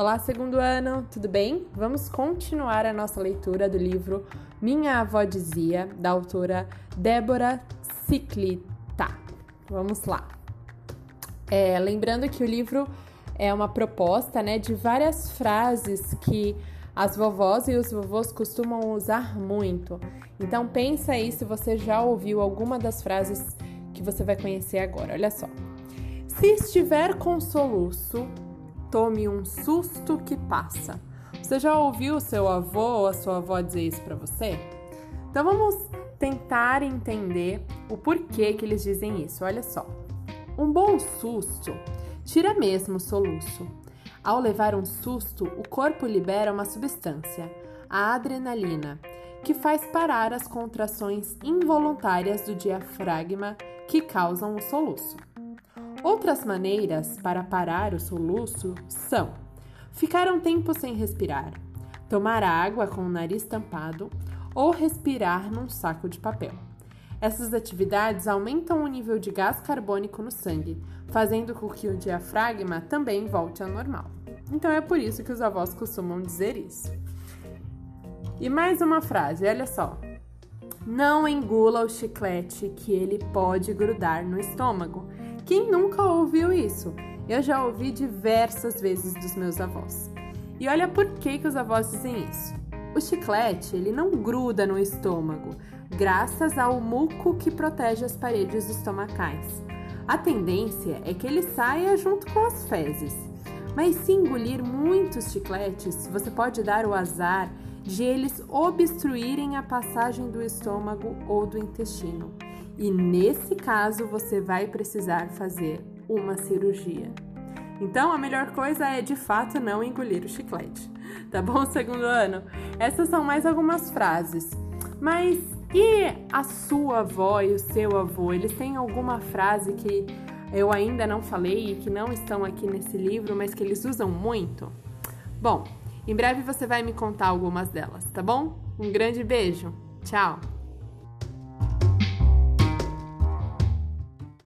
Olá, segundo ano, tudo bem? Vamos continuar a nossa leitura do livro Minha Avó Dizia, da autora Débora Ciclita. Vamos lá. É, lembrando que o livro é uma proposta né, de várias frases que as vovós e os vovôs costumam usar muito. Então pensa aí se você já ouviu alguma das frases que você vai conhecer agora. Olha só. Se estiver com soluço, tome um susto que passa. Você já ouviu seu avô ou a sua avó dizer isso para você? Então vamos tentar entender o porquê que eles dizem isso. Olha só. Um bom susto tira mesmo o soluço. Ao levar um susto, o corpo libera uma substância, a adrenalina, que faz parar as contrações involuntárias do diafragma que causam o soluço. Outras maneiras para parar o soluço são ficar um tempo sem respirar, tomar água com o nariz tampado ou respirar num saco de papel. Essas atividades aumentam o nível de gás carbônico no sangue, fazendo com que o diafragma também volte ao normal. Então é por isso que os avós costumam dizer isso. E mais uma frase, olha só. Não engula o chiclete que ele pode grudar no estômago. Quem nunca ouviu isso? Eu já ouvi diversas vezes dos meus avós. E olha por que, que os avós dizem isso. O chiclete, ele não gruda no estômago, graças ao muco que protege as paredes estomacais. A tendência é que ele saia junto com as fezes. Mas se engolir muitos chicletes, você pode dar o azar de eles obstruírem a passagem do estômago ou do intestino. E nesse caso, você vai precisar fazer uma cirurgia. Então, a melhor coisa é de fato não engolir o chiclete. Tá bom, segundo ano? Essas são mais algumas frases. Mas e a sua avó e o seu avô? Eles têm alguma frase que eu ainda não falei e que não estão aqui nesse livro, mas que eles usam muito? Bom, em breve você vai me contar algumas delas, tá bom? Um grande beijo. Tchau.